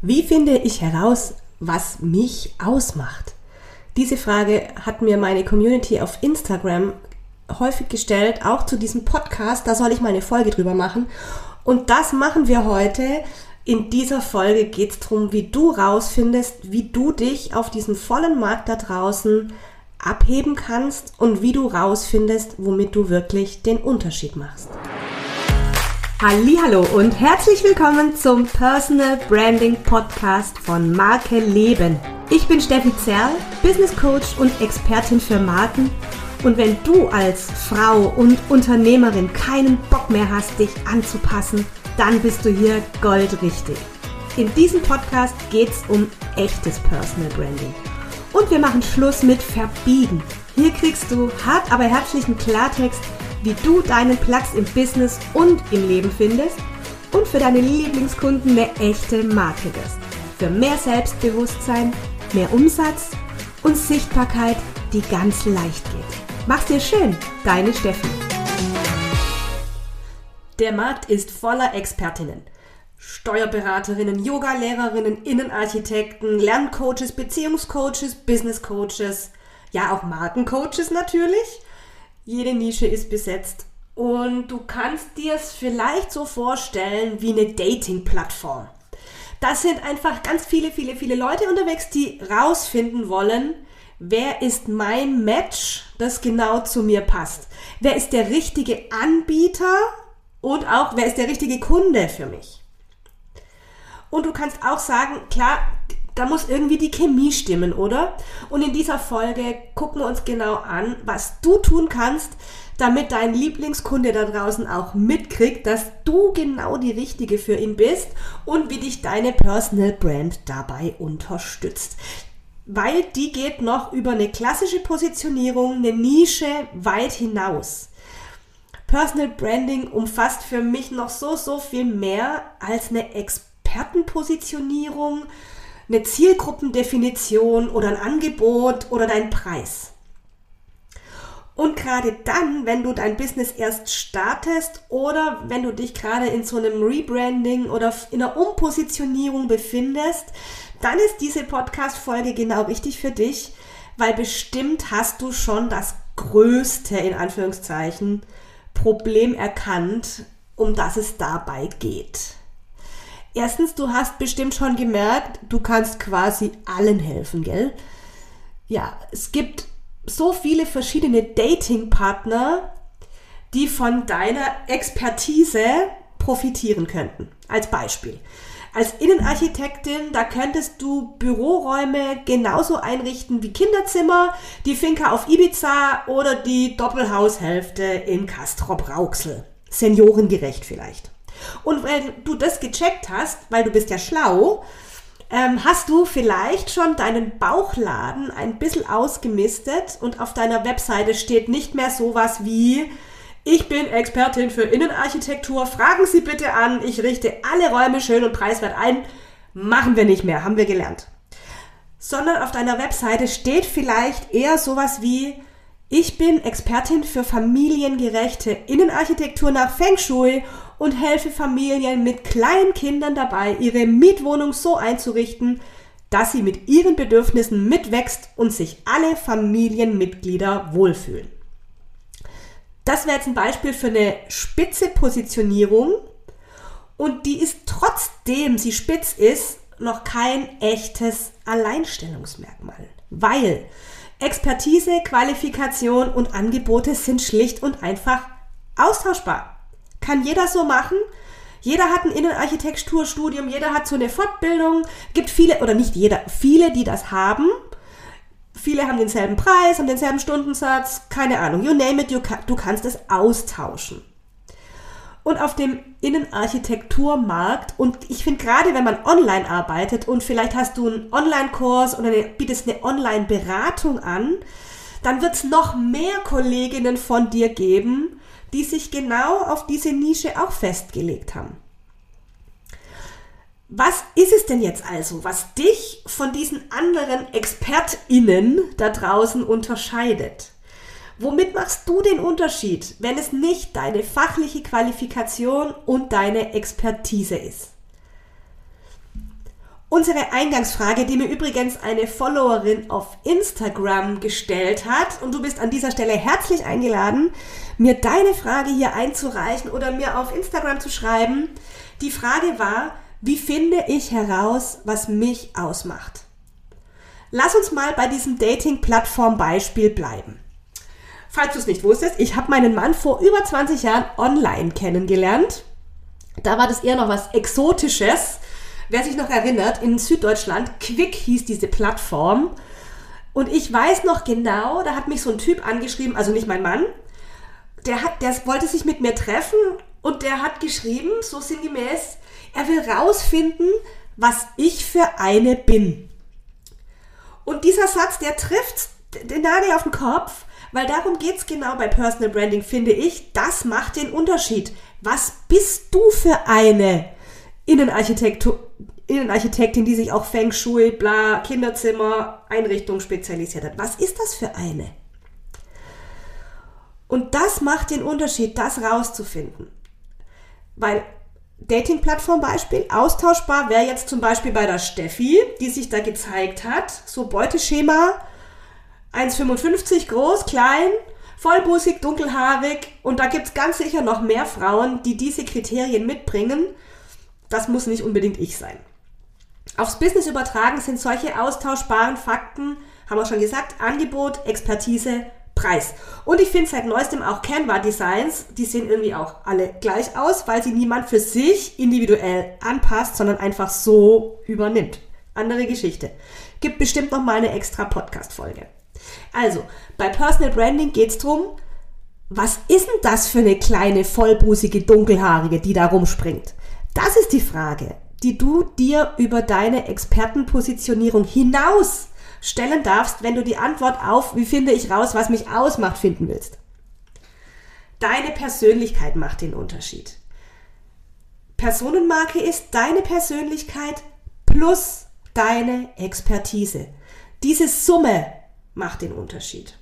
Wie finde ich heraus, was mich ausmacht? Diese Frage hat mir meine Community auf Instagram häufig gestellt, auch zu diesem Podcast. Da soll ich mal eine Folge drüber machen. Und das machen wir heute. In dieser Folge geht es darum, wie du rausfindest, wie du dich auf diesem vollen Markt da draußen abheben kannst und wie du rausfindest, womit du wirklich den Unterschied machst. Hallo und herzlich willkommen zum Personal Branding Podcast von Marke Leben. Ich bin Steffi Zerl, Business Coach und Expertin für Marken. Und wenn du als Frau und Unternehmerin keinen Bock mehr hast, dich anzupassen, dann bist du hier goldrichtig. In diesem Podcast geht es um echtes Personal Branding. Und wir machen Schluss mit Verbiegen. Hier kriegst du hart aber herzlichen Klartext wie du deinen Platz im Business und im Leben findest und für deine Lieblingskunden eine echte Marke wirst. Für mehr Selbstbewusstsein, mehr Umsatz und Sichtbarkeit, die ganz leicht geht. Mach's dir schön, deine Steffi. Der Markt ist voller Expertinnen. Steuerberaterinnen, Yoga-Lehrerinnen, Innenarchitekten, Lerncoaches, Beziehungscoaches, Businesscoaches, ja auch Markencoaches natürlich jede Nische ist besetzt. Und du kannst dir es vielleicht so vorstellen wie eine Dating-Plattform. Das sind einfach ganz viele, viele, viele Leute unterwegs, die rausfinden wollen, wer ist mein Match, das genau zu mir passt. Wer ist der richtige Anbieter und auch wer ist der richtige Kunde für mich. Und du kannst auch sagen, klar, da muss irgendwie die Chemie stimmen, oder? Und in dieser Folge gucken wir uns genau an, was du tun kannst, damit dein Lieblingskunde da draußen auch mitkriegt, dass du genau die Richtige für ihn bist und wie dich deine Personal Brand dabei unterstützt. Weil die geht noch über eine klassische Positionierung, eine Nische weit hinaus. Personal Branding umfasst für mich noch so, so viel mehr als eine Expertenpositionierung, eine Zielgruppendefinition oder ein Angebot oder dein Preis. Und gerade dann, wenn du dein Business erst startest oder wenn du dich gerade in so einem Rebranding oder in einer Umpositionierung befindest, dann ist diese Podcast-Folge genau richtig für dich, weil bestimmt hast du schon das größte, in Anführungszeichen, Problem erkannt, um das es dabei geht. Erstens, du hast bestimmt schon gemerkt, du kannst quasi allen helfen, gell? Ja, es gibt so viele verschiedene Datingpartner, die von deiner Expertise profitieren könnten. Als Beispiel. Als Innenarchitektin, da könntest du Büroräume genauso einrichten wie Kinderzimmer, die Finca auf Ibiza oder die Doppelhaushälfte in Castrop-Rauxel. Seniorengerecht vielleicht. Und weil du das gecheckt hast, weil du bist ja schlau, ähm, hast du vielleicht schon deinen Bauchladen ein bisschen ausgemistet und auf deiner Webseite steht nicht mehr sowas wie ich bin Expertin für Innenarchitektur, fragen Sie bitte an, ich richte alle Räume schön und preiswert ein. Machen wir nicht mehr, haben wir gelernt. Sondern auf deiner Webseite steht vielleicht eher sowas wie ich bin Expertin für familiengerechte Innenarchitektur nach Feng Shui und helfe Familien mit kleinen Kindern dabei, ihre Mietwohnung so einzurichten, dass sie mit ihren Bedürfnissen mitwächst und sich alle Familienmitglieder wohlfühlen. Das wäre jetzt ein Beispiel für eine spitze Positionierung und die ist trotzdem sie spitz ist, noch kein echtes Alleinstellungsmerkmal, weil Expertise, Qualifikation und Angebote sind schlicht und einfach austauschbar. Kann jeder so machen. Jeder hat ein Innenarchitekturstudium, jeder hat so eine Fortbildung. Gibt viele, oder nicht jeder, viele, die das haben. Viele haben denselben Preis, haben denselben Stundensatz, keine Ahnung. You name it, you can, du kannst es austauschen. Und auf dem Innenarchitekturmarkt, und ich finde gerade, wenn man online arbeitet und vielleicht hast du einen Online-Kurs oder eine, bietest eine Online-Beratung an, dann wird es noch mehr Kolleginnen von dir geben, die sich genau auf diese Nische auch festgelegt haben. Was ist es denn jetzt also, was dich von diesen anderen ExpertInnen da draußen unterscheidet? Womit machst du den Unterschied, wenn es nicht deine fachliche Qualifikation und deine Expertise ist? unsere Eingangsfrage, die mir übrigens eine Followerin auf Instagram gestellt hat. Und du bist an dieser Stelle herzlich eingeladen, mir deine Frage hier einzureichen oder mir auf Instagram zu schreiben. Die Frage war, wie finde ich heraus, was mich ausmacht? Lass uns mal bei diesem Dating-Plattform-Beispiel bleiben. Falls du es nicht wusstest, ich habe meinen Mann vor über 20 Jahren online kennengelernt. Da war das eher noch was Exotisches. Wer sich noch erinnert, in Süddeutschland, Quick hieß diese Plattform. Und ich weiß noch genau, da hat mich so ein Typ angeschrieben, also nicht mein Mann, der, hat, der wollte sich mit mir treffen und der hat geschrieben, so sinngemäß, er will rausfinden, was ich für eine bin. Und dieser Satz, der trifft den Nagel auf den Kopf, weil darum geht es genau bei Personal Branding, finde ich. Das macht den Unterschied. Was bist du für eine Innenarchitektur, Innenarchitektin, die sich auch Feng Shui, bla, Kinderzimmer, Einrichtung spezialisiert hat? Was ist das für eine? Und das macht den Unterschied, das rauszufinden. Weil Dating-Plattform Beispiel, austauschbar wäre jetzt zum Beispiel bei der Steffi, die sich da gezeigt hat, so Beuteschema, 1,55 groß, klein, vollbusig, dunkelhaarig und da gibt es ganz sicher noch mehr Frauen, die diese Kriterien mitbringen. Das muss nicht unbedingt ich sein. Aufs Business übertragen sind solche austauschbaren Fakten, haben wir schon gesagt, Angebot, Expertise, Preis. Und ich finde seit neuestem auch Canva Designs, die sehen irgendwie auch alle gleich aus, weil sie niemand für sich individuell anpasst, sondern einfach so übernimmt. Andere Geschichte. Gibt bestimmt noch mal eine extra Podcast-Folge. Also, bei Personal Branding geht es darum, was ist denn das für eine kleine, vollbusige, dunkelhaarige, die da rumspringt? Das ist die Frage, die du dir über deine Expertenpositionierung hinaus stellen darfst, wenn du die Antwort auf, wie finde ich raus, was mich ausmacht, finden willst. Deine Persönlichkeit macht den Unterschied. Personenmarke ist deine Persönlichkeit plus deine Expertise. Diese Summe macht den Unterschied.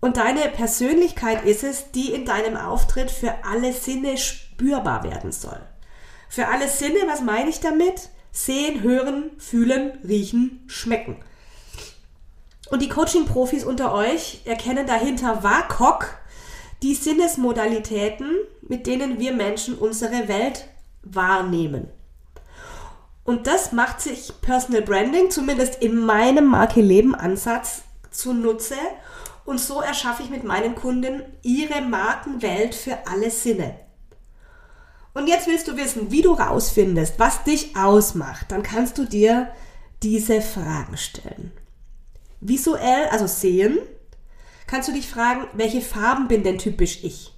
Und deine Persönlichkeit ist es, die in deinem Auftritt für alle Sinne spürbar werden soll. Für alle Sinne, was meine ich damit? Sehen, hören, fühlen, riechen, schmecken. Und die Coaching-Profis unter euch erkennen dahinter WAKOK die Sinnesmodalitäten, mit denen wir Menschen unsere Welt wahrnehmen. Und das macht sich Personal Branding, zumindest in meinem Marke-Leben-Ansatz, zunutze. Und so erschaffe ich mit meinen Kunden ihre Markenwelt für alle Sinne. Und jetzt willst du wissen, wie du rausfindest, was dich ausmacht. Dann kannst du dir diese Fragen stellen. Visuell, also sehen, kannst du dich fragen, welche Farben bin denn typisch ich?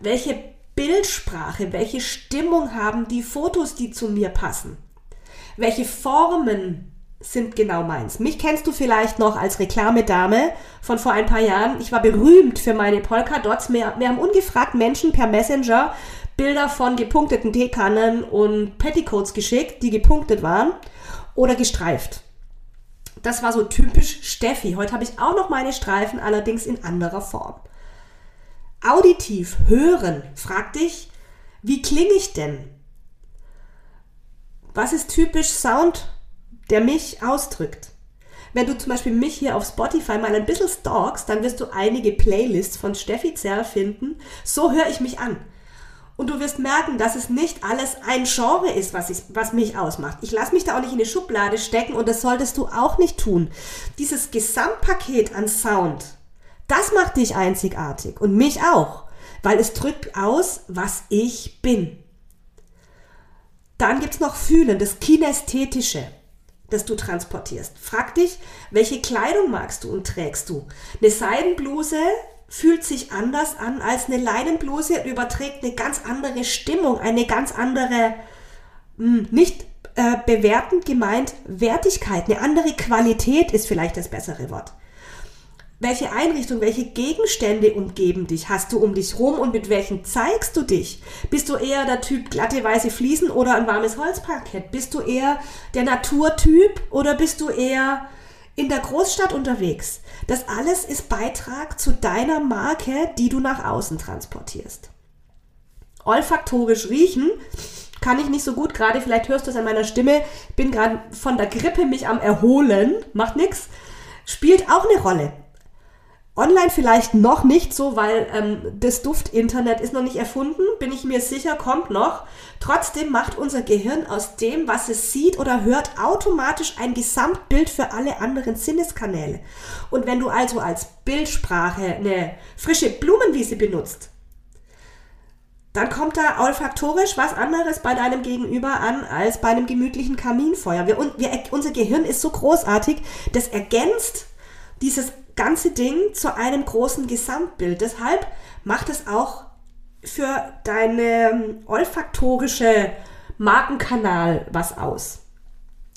Welche Bildsprache, welche Stimmung haben die Fotos, die zu mir passen? Welche Formen sind genau meins? Mich kennst du vielleicht noch als Reklamedame von vor ein paar Jahren. Ich war berühmt für meine Polka-Dots. Mir, haben ungefragt Menschen per Messenger Bilder von gepunkteten Teekannen und Petticoats geschickt, die gepunktet waren oder gestreift. Das war so typisch Steffi. Heute habe ich auch noch meine Streifen, allerdings in anderer Form. Auditiv hören. Frag dich, wie klinge ich denn? Was ist typisch Sound, der mich ausdrückt? Wenn du zum Beispiel mich hier auf Spotify mal ein bisschen stalkst, dann wirst du einige Playlists von Steffi Zerr finden. So höre ich mich an. Und du wirst merken, dass es nicht alles ein Genre ist, was, ich, was mich ausmacht. Ich lasse mich da auch nicht in eine Schublade stecken und das solltest du auch nicht tun. Dieses Gesamtpaket an Sound, das macht dich einzigartig und mich auch, weil es drückt aus, was ich bin. Dann gibt es noch Fühlen, das Kinästhetische, das du transportierst. Frag dich, welche Kleidung magst du und trägst du? Eine Seidenbluse fühlt sich anders an als eine Leinenbluse und überträgt eine ganz andere Stimmung, eine ganz andere, hm, nicht äh, bewertend gemeint, Wertigkeit, eine andere Qualität ist vielleicht das bessere Wort. Welche Einrichtung, welche Gegenstände umgeben dich? Hast du um dich rum und mit welchen zeigst du dich? Bist du eher der Typ glatte weiße Fliesen oder ein warmes Holzparkett? Bist du eher der Naturtyp oder bist du eher in der Großstadt unterwegs. Das alles ist Beitrag zu deiner Marke, die du nach außen transportierst. Olfaktorisch riechen kann ich nicht so gut gerade, vielleicht hörst du es an meiner Stimme, bin gerade von der Grippe mich am erholen, macht nichts, spielt auch eine Rolle. Online vielleicht noch nicht so, weil ähm, das Duft-Internet ist noch nicht erfunden, bin ich mir sicher, kommt noch. Trotzdem macht unser Gehirn aus dem, was es sieht oder hört, automatisch ein Gesamtbild für alle anderen Sinneskanäle. Und wenn du also als Bildsprache eine frische Blumenwiese benutzt, dann kommt da olfaktorisch was anderes bei deinem Gegenüber an als bei einem gemütlichen Kaminfeuer. Wir, wir, unser Gehirn ist so großartig, das ergänzt dieses ganze Ding zu einem großen Gesamtbild. Deshalb macht es auch für deine ähm, olfaktorische Markenkanal was aus.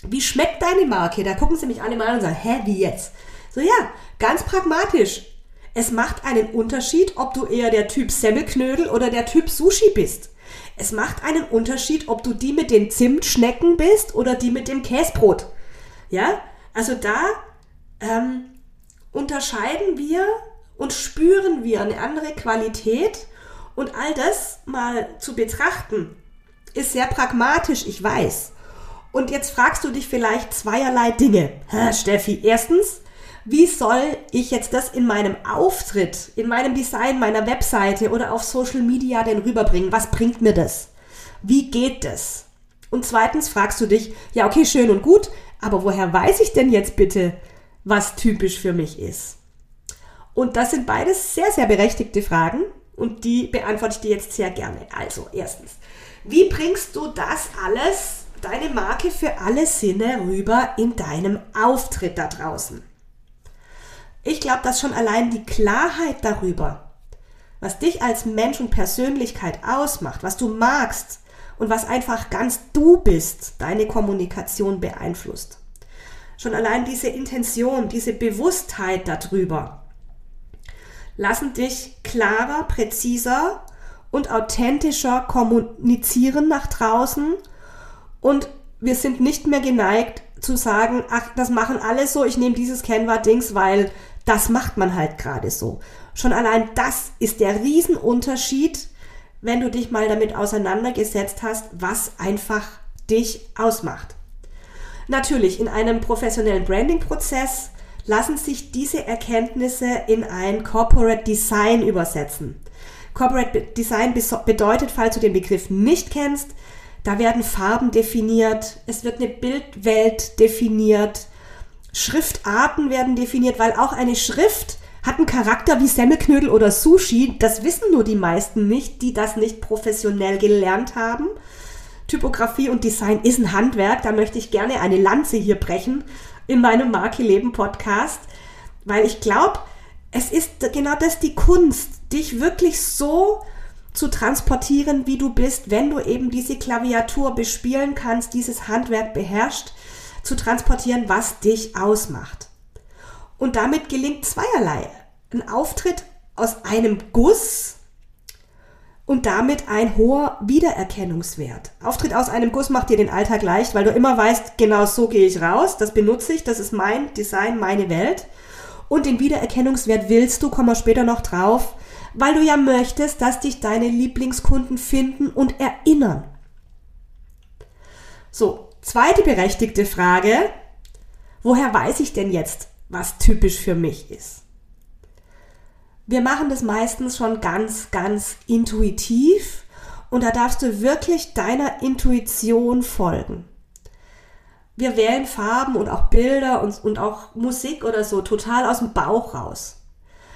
Wie schmeckt deine Marke? Da gucken sie mich alle mal und sagen, hä, wie jetzt? So ja, ganz pragmatisch. Es macht einen Unterschied, ob du eher der Typ Semmelknödel oder der Typ Sushi bist. Es macht einen Unterschied, ob du die mit den Zimtschnecken bist oder die mit dem Käsebrot. Ja, also da ähm, unterscheiden wir und spüren wir eine andere Qualität und all das mal zu betrachten, ist sehr pragmatisch, ich weiß. Und jetzt fragst du dich vielleicht zweierlei Dinge. Ha, Steffi, erstens, wie soll ich jetzt das in meinem Auftritt, in meinem Design meiner Webseite oder auf Social Media denn rüberbringen? Was bringt mir das? Wie geht das? Und zweitens fragst du dich, ja, okay, schön und gut, aber woher weiß ich denn jetzt bitte, was typisch für mich ist? Und das sind beides sehr, sehr berechtigte Fragen und die beantworte ich dir jetzt sehr gerne. Also, erstens, wie bringst du das alles, deine Marke für alle Sinne rüber in deinem Auftritt da draußen? Ich glaube, dass schon allein die Klarheit darüber, was dich als Mensch und Persönlichkeit ausmacht, was du magst und was einfach ganz du bist, deine Kommunikation beeinflusst. Schon allein diese Intention, diese Bewusstheit darüber lassen dich klarer, präziser und authentischer kommunizieren nach draußen und wir sind nicht mehr geneigt zu sagen, ach, das machen alle so, ich nehme dieses Canva-Dings, weil das macht man halt gerade so. Schon allein das ist der Riesenunterschied, wenn du dich mal damit auseinandergesetzt hast, was einfach dich ausmacht. Natürlich, in einem professionellen Branding-Prozess lassen sich diese Erkenntnisse in ein Corporate Design übersetzen. Corporate Design bedeutet, falls du den Begriff nicht kennst, da werden Farben definiert, es wird eine Bildwelt definiert, Schriftarten werden definiert, weil auch eine Schrift hat einen Charakter wie Semmelknödel oder Sushi. Das wissen nur die meisten nicht, die das nicht professionell gelernt haben. Typografie und Design ist ein Handwerk. Da möchte ich gerne eine Lanze hier brechen in meinem Marke Leben Podcast, weil ich glaube, es ist genau das die Kunst, dich wirklich so zu transportieren, wie du bist, wenn du eben diese Klaviatur bespielen kannst, dieses Handwerk beherrscht, zu transportieren, was dich ausmacht. Und damit gelingt zweierlei. Ein Auftritt aus einem Guss und damit ein hoher Wiedererkennungswert. Auftritt aus einem Guss macht dir den Alltag leicht, weil du immer weißt, genau so gehe ich raus, das benutze ich, das ist mein Design, meine Welt. Und den Wiedererkennungswert willst du, kommen wir später noch drauf, weil du ja möchtest, dass dich deine Lieblingskunden finden und erinnern. So, Zweite berechtigte Frage, woher weiß ich denn jetzt, was typisch für mich ist? Wir machen das meistens schon ganz, ganz intuitiv und da darfst du wirklich deiner Intuition folgen. Wir wählen Farben und auch Bilder und, und auch Musik oder so total aus dem Bauch raus.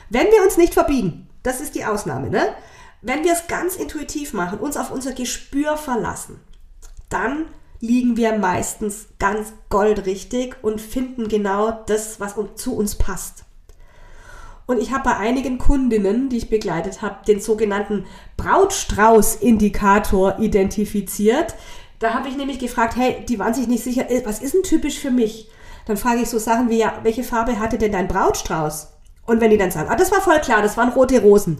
Wenn wir uns nicht verbiegen, das ist die Ausnahme, ne? Wenn wir es ganz intuitiv machen, uns auf unser Gespür verlassen, dann liegen wir meistens ganz goldrichtig und finden genau das, was zu uns passt. Und ich habe bei einigen Kundinnen, die ich begleitet habe, den sogenannten Brautstrauß-Indikator identifiziert. Da habe ich nämlich gefragt, hey, die waren sich nicht sicher, äh, was ist denn typisch für mich? Dann frage ich so Sachen wie, ja, welche Farbe hatte denn dein Brautstrauß? Und wenn die dann sagen, ah, das war voll klar, das waren rote Rosen.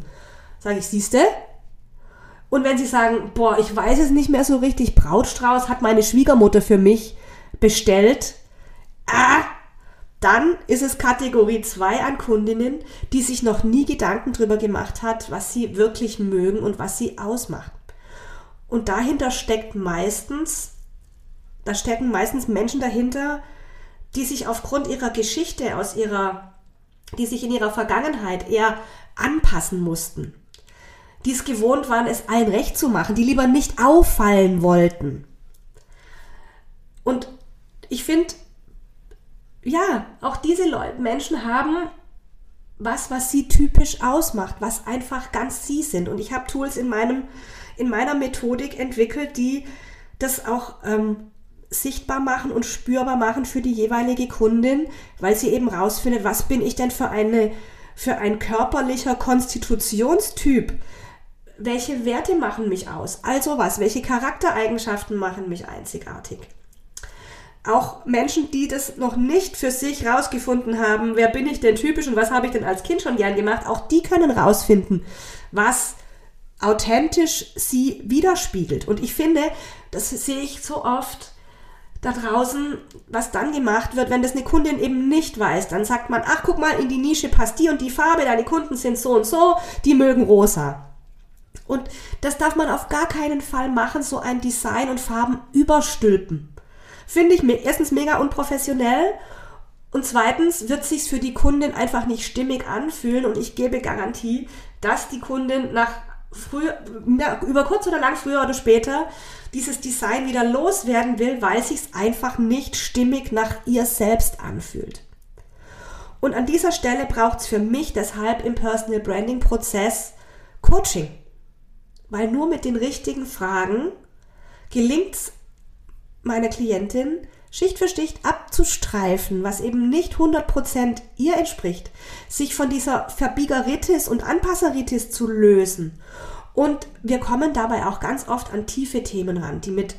Sage ich, siehste, und wenn Sie sagen, boah, ich weiß es nicht mehr so richtig, Brautstrauß hat meine Schwiegermutter für mich bestellt, ah, dann ist es Kategorie 2 an Kundinnen, die sich noch nie Gedanken drüber gemacht hat, was sie wirklich mögen und was sie ausmacht. Und dahinter steckt meistens, da stecken meistens Menschen dahinter, die sich aufgrund ihrer Geschichte, aus ihrer, die sich in ihrer Vergangenheit eher anpassen mussten. Die es gewohnt waren, es allen recht zu machen, die lieber nicht auffallen wollten. Und ich finde, ja, auch diese Leute, Menschen haben was, was sie typisch ausmacht, was einfach ganz sie sind. Und ich habe Tools in meinem, in meiner Methodik entwickelt, die das auch ähm, sichtbar machen und spürbar machen für die jeweilige Kundin, weil sie eben rausfindet, was bin ich denn für eine, für ein körperlicher Konstitutionstyp? Welche Werte machen mich aus? Also was? Welche Charaktereigenschaften machen mich einzigartig? Auch Menschen, die das noch nicht für sich rausgefunden haben, wer bin ich denn typisch und was habe ich denn als Kind schon gern gemacht, auch die können rausfinden, was authentisch sie widerspiegelt. Und ich finde, das sehe ich so oft da draußen, was dann gemacht wird, wenn das eine Kundin eben nicht weiß. Dann sagt man, ach guck mal, in die Nische passt die und die Farbe, deine Kunden sind so und so, die mögen rosa. Und das darf man auf gar keinen Fall machen, so ein Design und Farben überstülpen. Finde ich erstens mega unprofessionell und zweitens wird sich's für die Kundin einfach nicht stimmig anfühlen und ich gebe Garantie, dass die Kundin nach früher, über kurz oder lang, früher oder später, dieses Design wieder loswerden will, weil sich's einfach nicht stimmig nach ihr selbst anfühlt. Und an dieser Stelle braucht's für mich deshalb im Personal Branding Prozess Coaching. Weil nur mit den richtigen Fragen gelingt's meiner Klientin Schicht für Schicht abzustreifen, was eben nicht 100% ihr entspricht, sich von dieser Verbiegeritis und Anpasseritis zu lösen. Und wir kommen dabei auch ganz oft an tiefe Themen ran, die mit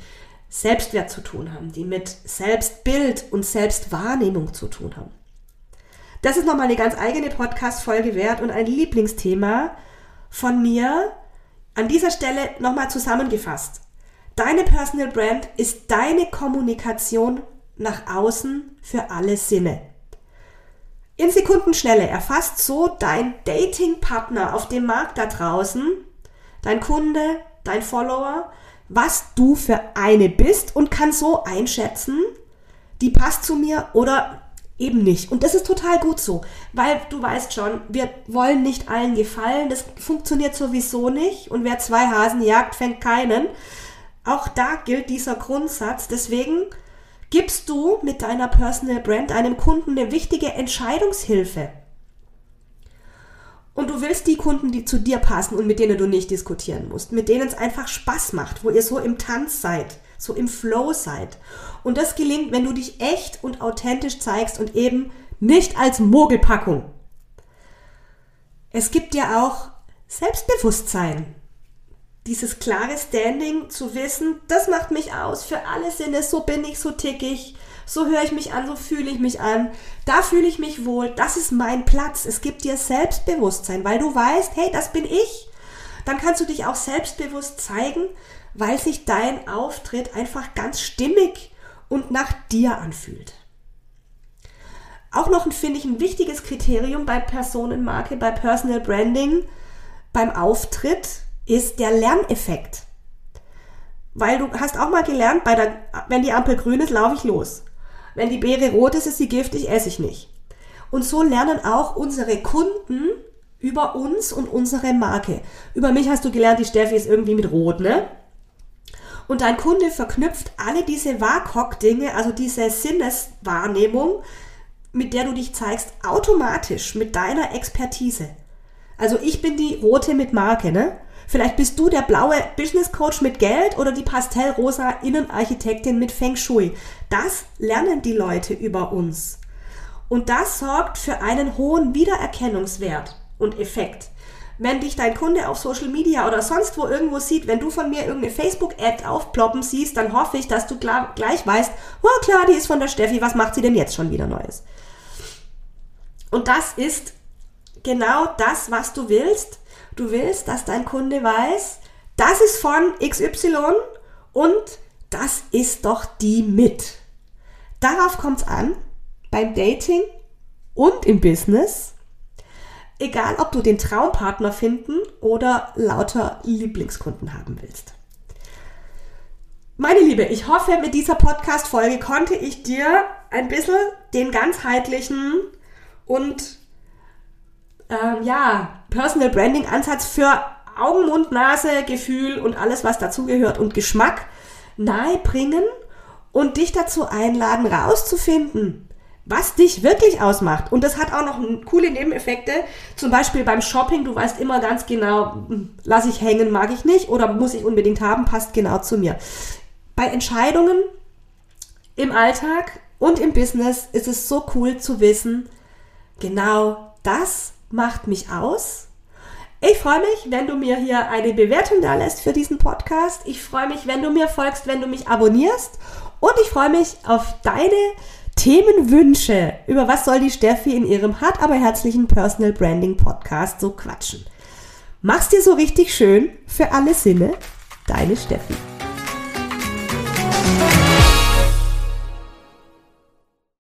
Selbstwert zu tun haben, die mit Selbstbild und Selbstwahrnehmung zu tun haben. Das ist nochmal eine ganz eigene Podcast-Folge wert und ein Lieblingsthema von mir. An dieser Stelle nochmal zusammengefasst. Deine Personal Brand ist deine Kommunikation nach außen für alle Sinne. In Sekundenschnelle erfasst so dein Datingpartner auf dem Markt da draußen, dein Kunde, dein Follower, was du für eine bist und kann so einschätzen, die passt zu mir oder eben nicht. Und das ist total gut so, weil du weißt schon, wir wollen nicht allen gefallen, das funktioniert sowieso nicht und wer zwei Hasen jagt, fängt keinen. Auch da gilt dieser Grundsatz. Deswegen gibst du mit deiner Personal Brand einem Kunden eine wichtige Entscheidungshilfe. Und du willst die Kunden, die zu dir passen und mit denen du nicht diskutieren musst, mit denen es einfach Spaß macht, wo ihr so im Tanz seid, so im Flow seid. Und das gelingt, wenn du dich echt und authentisch zeigst und eben nicht als Mogelpackung. Es gibt ja auch Selbstbewusstsein dieses klare Standing zu wissen, das macht mich aus für alle Sinne, so bin ich, so tick ich, so höre ich mich an, so fühle ich mich an, da fühle ich mich wohl, das ist mein Platz. Es gibt dir Selbstbewusstsein, weil du weißt, hey, das bin ich. Dann kannst du dich auch selbstbewusst zeigen, weil sich dein Auftritt einfach ganz stimmig und nach dir anfühlt. Auch noch finde ich ein wichtiges Kriterium bei Personenmarke, bei Personal Branding, beim Auftritt ist der Lerneffekt. Weil du hast auch mal gelernt, bei der, wenn die Ampel grün ist, laufe ich los. Wenn die Beere rot ist, ist sie giftig, esse ich nicht. Und so lernen auch unsere Kunden über uns und unsere Marke. Über mich hast du gelernt, die Steffi ist irgendwie mit rot, ne? Und dein Kunde verknüpft alle diese WAKOK-Dinge, also diese Sinneswahrnehmung, mit der du dich zeigst, automatisch mit deiner Expertise. Also ich bin die rote mit Marke, ne? Vielleicht bist du der blaue Business Coach mit Geld oder die pastellrosa Innenarchitektin mit Feng Shui. Das lernen die Leute über uns. Und das sorgt für einen hohen Wiedererkennungswert und Effekt. Wenn dich dein Kunde auf Social Media oder sonst wo irgendwo sieht, wenn du von mir irgendeine Facebook-Ad aufploppen siehst, dann hoffe ich, dass du gleich weißt, oh klar, die ist von der Steffi, was macht sie denn jetzt schon wieder Neues? Und das ist genau das, was du willst. Du willst, dass dein Kunde weiß, das ist von XY und das ist doch die mit. Darauf kommt es an, beim Dating und im Business. Egal, ob du den Traumpartner finden oder lauter Lieblingskunden haben willst. Meine Liebe, ich hoffe, mit dieser Podcast-Folge konnte ich dir ein bisschen den ganzheitlichen und ähm, ja, Personal Branding Ansatz für Augen, Mund, Nase, Gefühl und alles, was dazugehört und Geschmack nahe bringen und dich dazu einladen, rauszufinden, was dich wirklich ausmacht. Und das hat auch noch coole Nebeneffekte. Zum Beispiel beim Shopping, du weißt immer ganz genau, hm, lass ich hängen, mag ich nicht oder muss ich unbedingt haben, passt genau zu mir. Bei Entscheidungen im Alltag und im Business ist es so cool zu wissen, genau das macht mich aus. Ich freue mich, wenn du mir hier eine Bewertung da lässt für diesen Podcast. Ich freue mich, wenn du mir folgst, wenn du mich abonnierst. Und ich freue mich auf deine Themenwünsche. Über was soll die Steffi in ihrem hart aber herzlichen Personal Branding Podcast so quatschen? Mach's dir so richtig schön für alle Sinne. Deine Steffi.